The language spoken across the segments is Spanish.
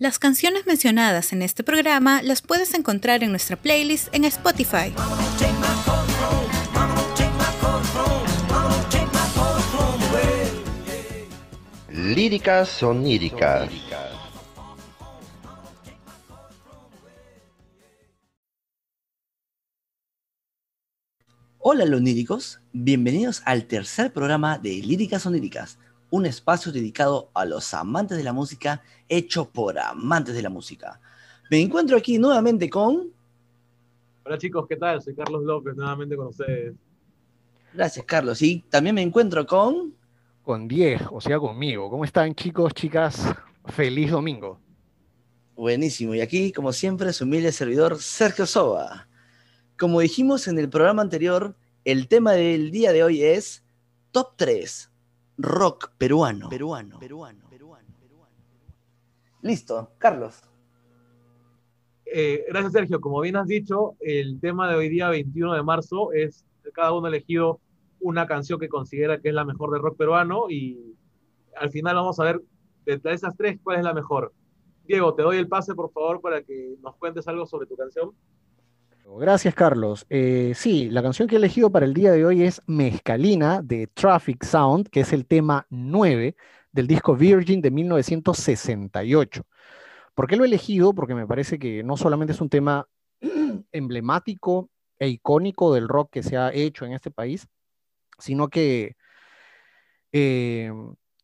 Las canciones mencionadas en este programa las puedes encontrar en nuestra playlist en Spotify. Líricas oníricas. Hola loníricos, bienvenidos al tercer programa de Líricas Oníricas, un espacio dedicado a los amantes de la música, hecho por amantes de la música. Me encuentro aquí nuevamente con... Hola chicos, ¿qué tal? Soy Carlos López, nuevamente con ustedes. Gracias Carlos, y también me encuentro con... Con Diego, o sea, conmigo. ¿Cómo están chicos, chicas? Feliz domingo. Buenísimo, y aquí, como siempre, su humilde servidor Sergio Soba. Como dijimos en el programa anterior, el tema del día de hoy es Top 3 rock peruano. Peruano. Peruano. Peruano. Listo, Carlos. Eh, gracias, Sergio. Como bien has dicho, el tema de hoy día, 21 de marzo, es cada uno ha elegido una canción que considera que es la mejor de rock peruano y al final vamos a ver de esas tres cuál es la mejor. Diego, te doy el pase, por favor, para que nos cuentes algo sobre tu canción. Gracias, Carlos. Eh, sí, la canción que he elegido para el día de hoy es Mezcalina de Traffic Sound, que es el tema 9 del disco Virgin de 1968. ¿Por qué lo he elegido? Porque me parece que no solamente es un tema emblemático e icónico del rock que se ha hecho en este país, sino que eh,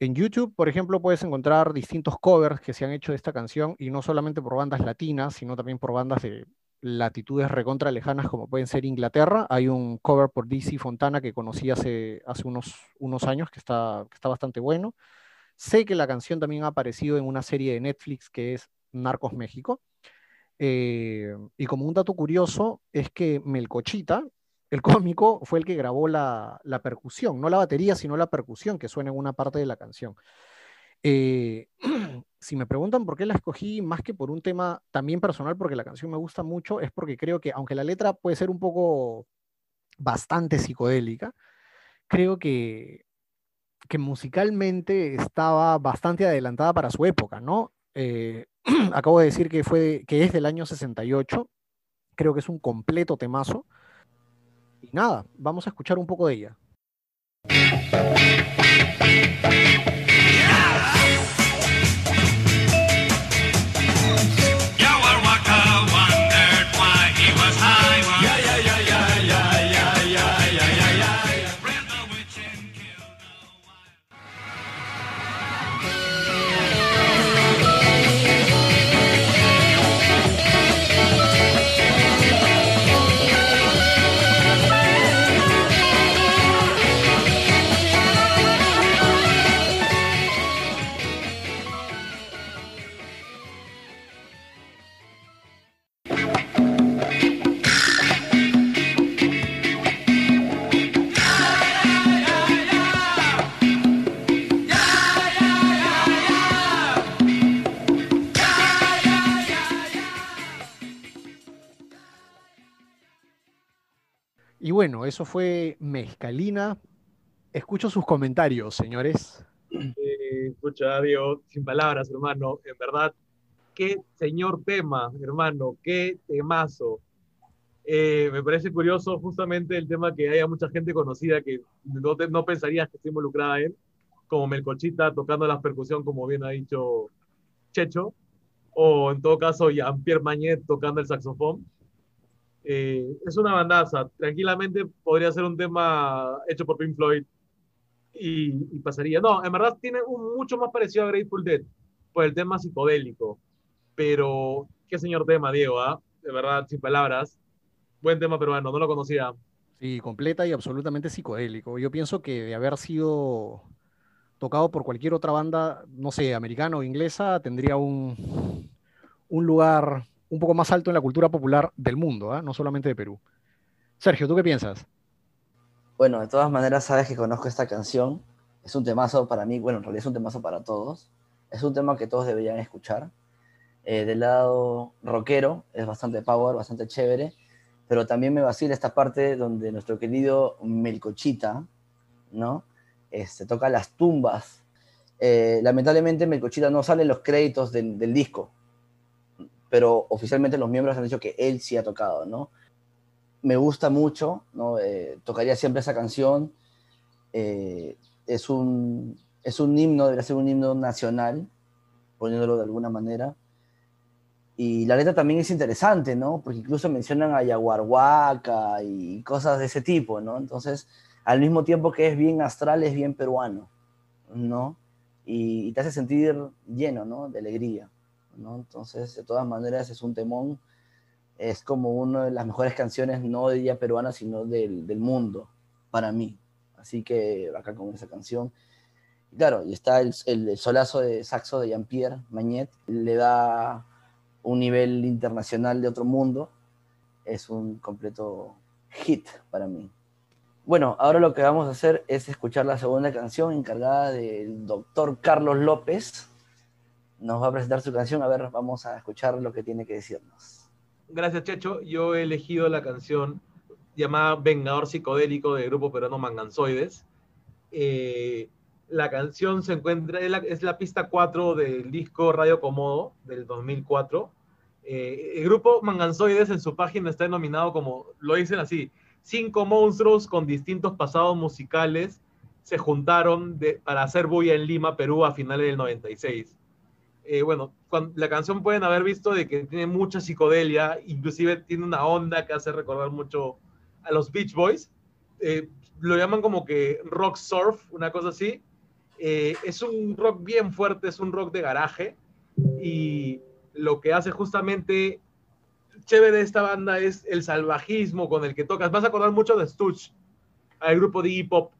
en YouTube, por ejemplo, puedes encontrar distintos covers que se han hecho de esta canción y no solamente por bandas latinas, sino también por bandas de latitudes recontra lejanas como pueden ser Inglaterra. Hay un cover por DC Fontana que conocí hace, unos, años que está, bastante bueno. Sé que la canción también ha aparecido en una serie de Netflix que es Narcos México. Eh, y como un dato curioso es que Melcochita, el cómico, fue el que grabó la, percusión, no la batería, sino la percusión que suena en una parte de la canción. Eh, si me preguntan por qué la escogí, más que por un tema también personal, porque la canción me gusta mucho, es porque creo que, aunque la letra puede ser un poco bastante psicodélica, creo que, que musicalmente estaba bastante adelantada para su época, ¿no? Eh, acabo de decir que, fue, que es del año 68, creo que es un completo temazo. Y nada, vamos a escuchar un poco de ella. Y bueno, eso fue Mezcalina. Escucho sus comentarios, señores. Eh, escucha, Diego, sin palabras, hermano. En verdad, qué señor tema, hermano, qué temazo. Eh, me parece curioso justamente el tema que haya mucha gente conocida que no, te, no pensarías que esté involucrada en, como Melcochita tocando la percusión, como bien ha dicho Checho, o en todo caso Jean-Pierre Magnet tocando el saxofón. Eh, es una bandaza. Tranquilamente podría ser un tema hecho por Pink Floyd y, pasaría. No, en verdad tiene un mucho más parecido a Grateful Dead por el tema psicodélico. Pero qué señor tema, Diego, ¿ah? De verdad, sin palabras. Buen tema peruano, no lo conocía. Sí, completa y absolutamente psicodélico. Yo pienso que de haber sido tocado por cualquier otra banda, no sé, americana o inglesa, tendría un, un lugar un poco más alto en la cultura popular del mundo, ¿eh? no solamente de Perú. Sergio, ¿tú qué piensas? Bueno, de todas maneras sabes que conozco esta canción. Es un temazo para mí, bueno, en realidad es un temazo para todos. Es un tema que todos deberían escuchar. Eh, del lado rockero, es bastante power, bastante chévere, pero también me vacila esta parte donde nuestro querido Melcochita, ¿no? Este, toca las tumbas. Eh, lamentablemente Melcochita no sale en los créditos del disco, pero oficialmente los miembros han dicho que él sí ha tocado, ¿no? Me gusta mucho, ¿no? Eh, tocaría siempre esa canción. Eh, es, un, es un himno, debería ser un himno nacional, poniéndolo de alguna manera. Y la letra también es interesante, ¿no? Porque incluso mencionan a Yaguarhuaca y cosas de ese tipo, ¿no? Entonces, al mismo tiempo que es bien astral, es bien peruano, ¿no? Y, te hace sentir lleno, ¿no? De alegría, ¿no? Entonces, de todas maneras, es un temón. Es como una de las mejores canciones, no de día peruana, sino del, del mundo, para mí. Así que acá con esa canción. claro, y está el, el, solazo de saxo de Jean-Pierre Magnet, le da un nivel internacional de otro mundo, es un completo hit para mí. Bueno, ahora lo que vamos a hacer es escuchar la segunda canción encargada del doctor Carlos López. Nos va a presentar su canción. A ver, vamos a escuchar lo que tiene que decirnos. Gracias, Checho. Yo he elegido la canción llamada Vengador Psicodélico del grupo peruano Manganzoides. Eh, la canción se encuentra, es la, pista 4 del disco Radio Comodo del 2004. Eh, el grupo Manganzoides en su página está denominado como, lo dicen así, cinco monstruos con distintos pasados musicales se juntaron para hacer bulla en Lima, Perú, a finales del 96. Eh, bueno, la canción pueden haber visto de que tiene mucha psicodelia, inclusive tiene una onda que hace recordar mucho a los Beach Boys. Eh, lo llaman como que rock surf, una cosa así. es un rock bien fuerte, es un rock de garaje y lo que hace justamente chévere de esta banda es el salvajismo con el que tocas. Vas a acordar mucho de Stutch, al grupo de hip hop.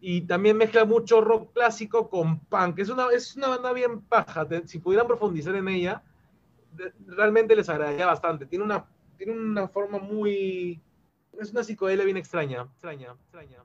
Y también mezcla mucho rock clásico con punk. Es una, es una banda bien paja. si pudieran profundizar en ella, realmente les agradaría bastante. Tiene una, tiene una forma muy... Es una psicodelia bien extraña. Extraña, extraña.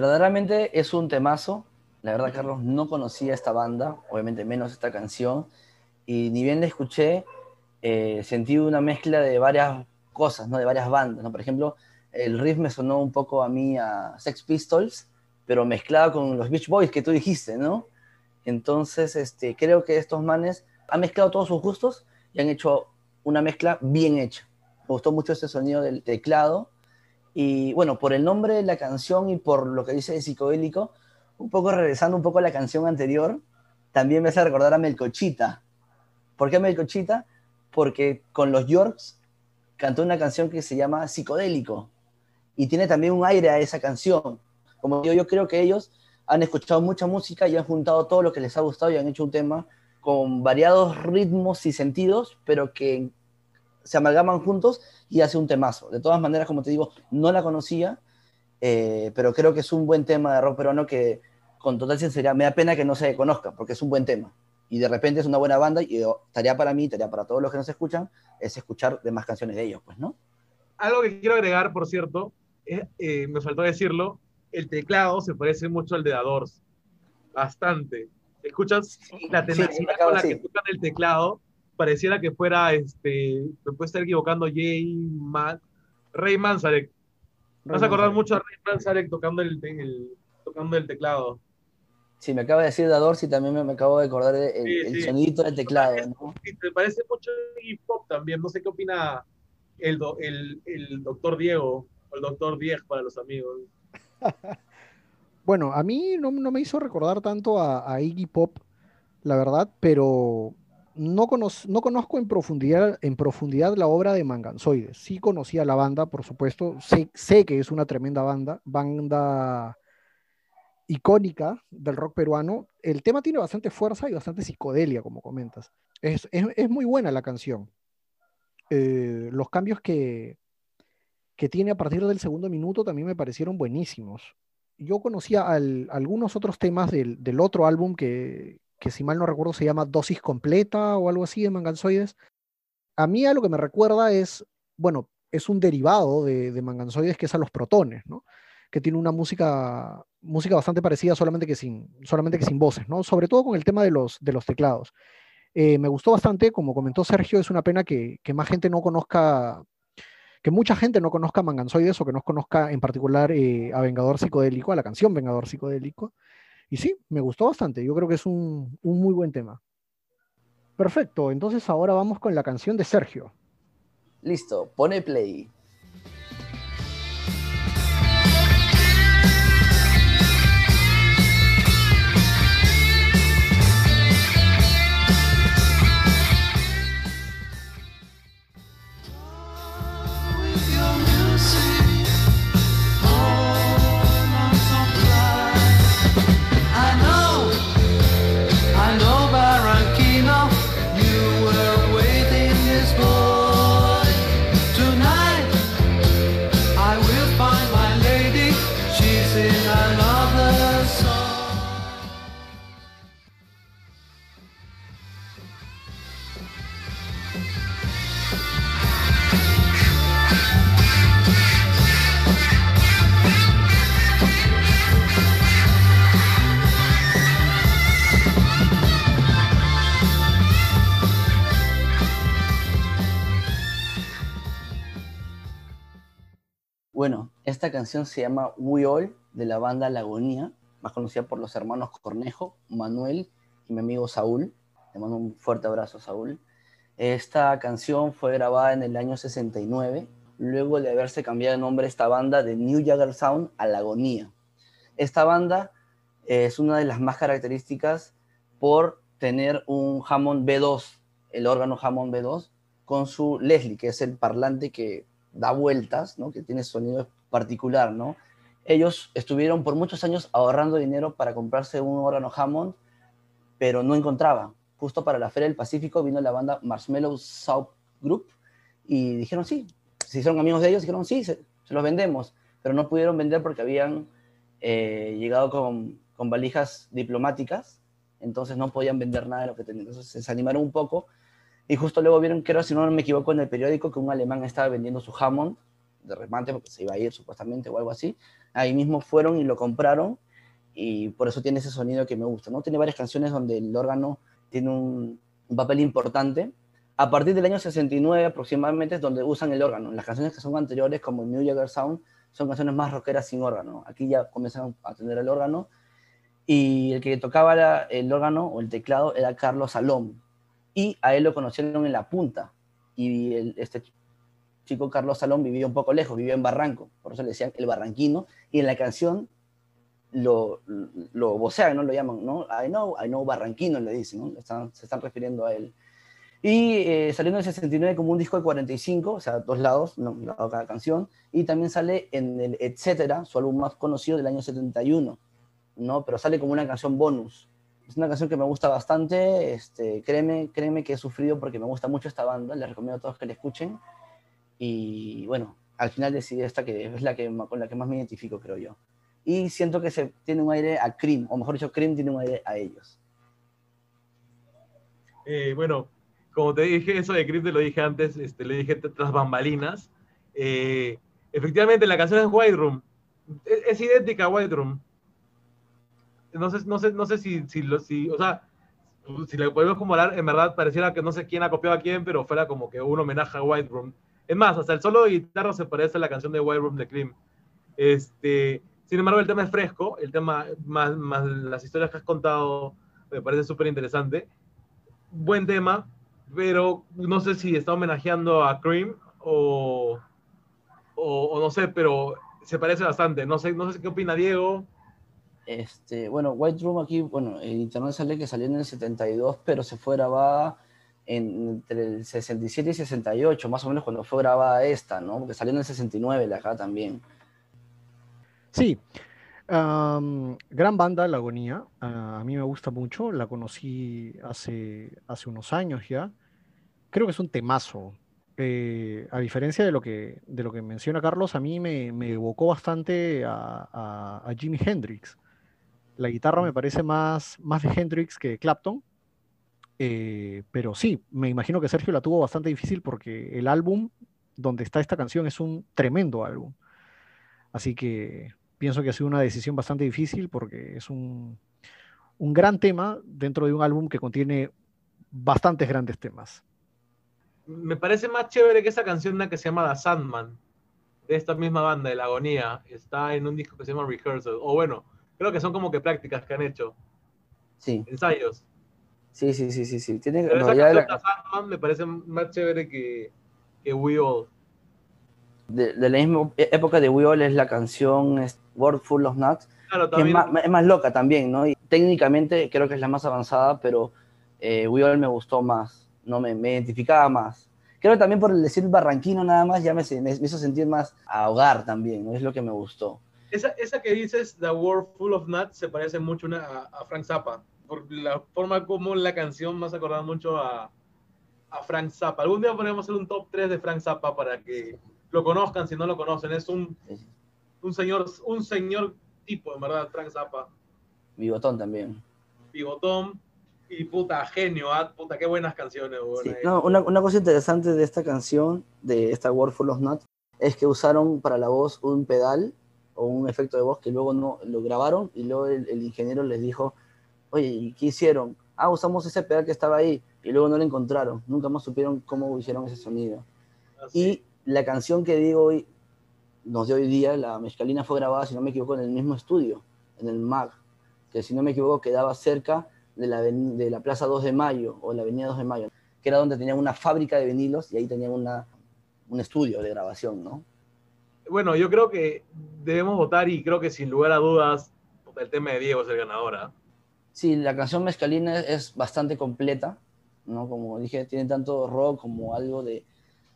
Verdaderamente es un temazo. La verdad, Carlos, no conocía esta banda, obviamente menos esta canción. Y ni bien la escuché, eh, sentí una mezcla de varias cosas, ¿no? De varias bandas, ¿no? Por ejemplo, el riff me sonó un poco a mí a Sex Pistols, pero mezclado con los Beach Boys que tú dijiste, ¿no? Entonces, este, creo que estos manes han mezclado todos sus gustos y han hecho una mezcla bien hecha. Me gustó mucho este sonido del teclado y bueno, por el nombre de la canción y por lo que dice de psicodélico, un poco regresando un poco a la canción anterior, también me hace recordar a Melcochita. ¿Por qué Melcochita? Porque con los Yorks cantó una canción que se llama Psicodélico y tiene también un aire a esa canción. Como digo, yo creo que ellos han escuchado mucha música y han juntado todo lo que les ha gustado y han hecho un tema con variados ritmos y sentidos, pero que se amalgaman juntos y hace un temazo. De todas maneras, como te digo, no la conocía, eh, pero creo que es un buen tema de rock peruano que con total sinceridad me da pena que no se conozca, porque es un buen tema. Y de repente es una buena banda y tarea para mí, tarea para todos los que nos escuchan, es escuchar demás canciones de ellos, pues, ¿no? Algo que quiero agregar, por cierto, eh, me faltó decirlo, el teclado se parece mucho al de Adors, bastante. Escuchas la tenacidad con la que tocan el teclado, pareciera que fuera, este, me puede estar equivocando, Jay, Man, Rey Manzarek. Me vas a acordar mucho a Rey Manzarek tocando el, tocando el teclado. Sí, me acaba de decir Dador, sí, también me, acabo de acordar el, el sonidito del teclado. ¿no? Sí, te parece mucho hip hop también. No sé qué opina el, el, el doctor Diego, o el doctor Dieg para los amigos. bueno, a mí no, no, me hizo recordar tanto a, a Iggy Pop, la verdad, pero no, no conozco en profundidad, en profundidad la obra de Manganzoides. Sí conocía la banda, por supuesto. Sé, sé que es una tremenda banda. Banda icónica del rock peruano. El tema tiene bastante fuerza y bastante psicodelia, como comentas. Es, muy buena la canción. Eh, los cambios que, que tiene a partir del segundo minuto también me parecieron buenísimos. Yo conocía algunos otros temas del, otro álbum que, que, si mal no recuerdo, se llama Dosis Completa o algo así de Manganzoides. A mí a lo que me recuerda es, bueno, es un derivado de, de Manganzoides que es a los protones, ¿no? que tiene una música, música bastante parecida, solamente que sin, solamente que sin voces, ¿no? Sobre todo con el tema de los, de los teclados. Eh, me gustó bastante, como comentó Sergio, es una pena que, que, más gente no conozca, que mucha gente no conozca Manganzoides o que no conozca en particular eh, a Vengador Psicodélico, a la canción Vengador Psicodélico. Y sí, me gustó bastante, yo creo que es un, muy buen tema. Perfecto, entonces ahora vamos con la canción de Sergio. Listo, pone play. Bueno, esta canción se llama We All de la banda Lagonía, más conocida por los hermanos Cornejo, Manuel y mi amigo Saúl. Le mando un fuerte abrazo, Saúl. Esta canción fue grabada en el año 69, luego de haberse cambiado de nombre esta banda de New Jagger Sound a Lagonía. Esta banda es una de las más características por tener un Hammond B2, el órgano Hammond B2, con su Leslie, que es el parlante que da vueltas, ¿no? que tiene sonido particular. ¿no? Ellos estuvieron por muchos años ahorrando dinero para comprarse un órgano Hammond, pero no encontraban. Justo para la Feria del Pacífico vino la banda Marshmallow South Group y dijeron sí, se hicieron amigos de ellos, dijeron sí, se, los vendemos, pero no pudieron vender porque habían eh, llegado con, con valijas diplomáticas, entonces no podían vender nada de lo que tenían. Entonces se desanimaron un poco y justo luego vieron, creo, si no me equivoco, en el periódico que un alemán estaba vendiendo su Hammond de remate porque se iba a ir supuestamente o algo así. Ahí mismo fueron y lo compraron y por eso tiene ese sonido que me gusta. ¿no? Tiene varias canciones donde el órgano tiene un, papel importante. A partir del año 69 aproximadamente es donde usan el órgano. Las canciones que son anteriores, como New Jagger Sound, son canciones más rockeras sin órgano. Aquí ya comienzan a tener el órgano. Y el que tocaba el órgano o el teclado era Carlos Salom, y a él lo conocieron en la punta. Y este chico Carlos Salón vivía un poco lejos, vivía en Barranco, por eso le decían el barranquino, y en la canción lo, lo vocean, ¿no? Lo llaman, ¿no? I know, I know barranquino, le dicen, ¿no? se están refiriendo a él. Y eh, salió en el 69 como un disco de 45, o sea, dos lados, no, lado cada canción, y también sale en el Etcétera, su álbum más conocido del año 71, ¿no? Pero sale como una canción bonus. Es una canción que me gusta bastante, este, créeme, créeme que he sufrido porque me gusta mucho esta banda, les recomiendo a todos que la escuchen. Y bueno, al final decidí esta que es la que, con la que más me identifico, creo yo. Y siento que se tiene un aire a Cream, o mejor dicho, Cream tiene un aire a ellos. Eh, bueno, como te dije, eso de Cream te lo dije antes, este, le dije tras bambalinas. Eh, efectivamente, la canción es White Room. Es, es idéntica a White Room no sé, no sé, no sé si, si, lo, si, o sea, si le podemos comparar, en verdad pareciera que no sé quién ha copiado a quién, pero fuera como que un homenaje a White Room. Es más, hasta el solo de guitarra se parece a la canción de White Room de Cream. Este, sin embargo, el tema es fresco, el tema, más, más las historias que has contado, me parece súper interesante. Buen tema, pero no sé si está homenajeando a Cream o, o, o no sé, pero se parece bastante. No sé, no sé qué opina Diego. Este, bueno, White Room aquí, bueno, en internet sale que salió en el 72, pero se fue grabada entre el 67 y 68, más o menos cuando fue grabada esta, ¿no? Porque salió en el 69 de acá también. Sí, gran banda, La Agonía. A mí me gusta mucho. La conocí hace, hace unos años ya. Creo que es un temazo. Eh, a diferencia de lo que, de lo que menciona Carlos, a mí me, me evocó bastante a- a Jimi Hendrix. La guitarra me parece más, más de Hendrix que de Clapton. Eh, pero sí, me imagino que Sergio la tuvo bastante difícil porque el álbum donde está esta canción es un tremendo álbum. Así que pienso que ha sido una decisión bastante difícil porque es un, un gran tema dentro de un álbum que contiene bastantes grandes temas. Me parece más chévere que esa canción una que se llama The Sandman, de esta misma banda, de La Agonía. Está en un disco que se llama Rehearsal. O bueno, creo que son como que prácticas que han hecho, Sí, ensayos. sí, sí, sí, sí, sí. Tiene, en Pero esa realidad, canción, la- The Sandman, me parece más chévere que, que We All. de, de la misma época de We All es la canción World Full of Nuts, Claro, que es más, es más loca también, ¿no? Y técnicamente creo que es la más avanzada, pero eh, We All me gustó más, no me, me identificaba más. Creo que también por el decir barranquino nada más ya me, se- me, me hizo sentir más a hogar también, ¿no? Es lo que me gustó. Esa, esa que dices, The World Full of Nuts, se parece mucho una- a, a Frank Zappa. Por la forma como la canción me hace acordar mucho a, a Frank Zappa. Algún día podríamos hacer un top 3 de Frank Zappa para que lo conozcan si no lo conocen. Es un, un, señor, un señor tipo, en verdad, Frank Zappa. Bigotón también. Pivotón y puta, genio, ah, puta, qué buenas canciones. Sí, Eh, no, una, una cosa interesante de esta canción, de esta World Full of Nuts, es que usaron para la voz un pedal o un efecto de voz que luego no lo grabaron y luego el, el ingeniero les dijo, oye, ¿y qué hicieron? Ah, usamos ese pedal que estaba ahí y luego no lo encontraron. Nunca más supieron cómo hicieron ese sonido. así. Y la canción que digo hoy, nos de hoy día, la mezcalina fue grabada, si no me equivoco, en el mismo estudio, en el MAG, que si no me equivoco quedaba cerca de la, de la Plaza 2 de Mayo o la Avenida 2 de Mayo, que era donde tenían una fábrica de vinilos y ahí tenían una, un estudio de grabación, ¿no? Bueno, yo creo que debemos votar y creo que sin lugar a dudas el tema de Diego es el ganador. ¿ah? Sí, la canción Mezcalina es, bastante completa, ¿no? Como dije, tiene tanto rock como algo de,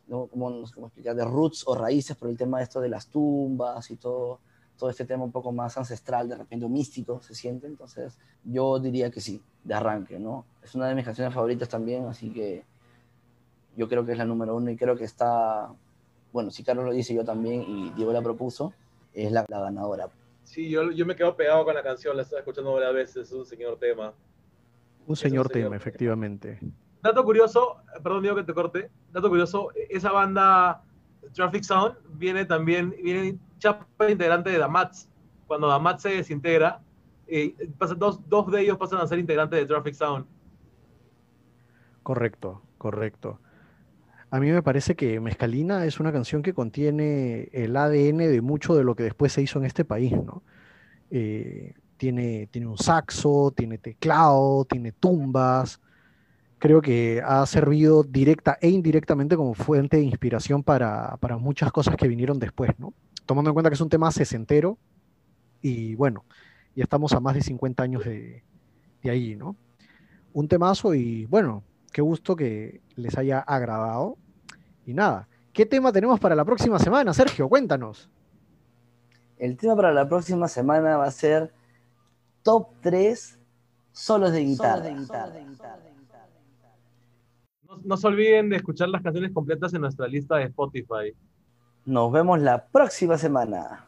¿no? como, cómo explicar, de roots o raíces por el tema de esto de las tumbas y todo, todo este tema un poco más ancestral, de repente místico se siente, entonces yo diría que sí, de arranque, ¿no? Es una de mis canciones favoritas también, así que yo creo que es la número uno y creo que está, bueno, si Carlos lo dice yo también y Diego la propuso, es la, la ganadora. Sí, yo, yo me quedo pegado con la canción, la estaba escuchando varias veces, es un señor tema. Un un señor tema, efectivamente. Dato curioso, perdón Diego que te corte, dato curioso, esa banda Traffic Sound viene también, viene chapa integrante de Damats. Cuando Damats se desintegra, eh, pasa- dos, dos de ellos pasan a ser integrantes de Traffic Sound. Correcto, correcto. A mí me parece que Mezcalina es una canción que contiene el ADN de mucho de lo que después se hizo en este país, ¿no? Eh, tiene, tiene un saxo, tiene teclado, tiene tumbas. Creo que ha servido directa e indirectamente como fuente de inspiración para, para muchas cosas que vinieron después, ¿no? Tomando en cuenta que es un tema sesentero y bueno, ya estamos a más de 50 años de, de ahí, ¿no? Un temazo y bueno, qué gusto que les haya agradado. Y nada, ¿qué tema tenemos para la próxima semana, Sergio? Cuéntanos. El tema para la próxima semana va a ser top 3 solos de guitarra. No, no se olviden de escuchar las canciones completas en nuestra lista de Spotify. Nos vemos la próxima semana.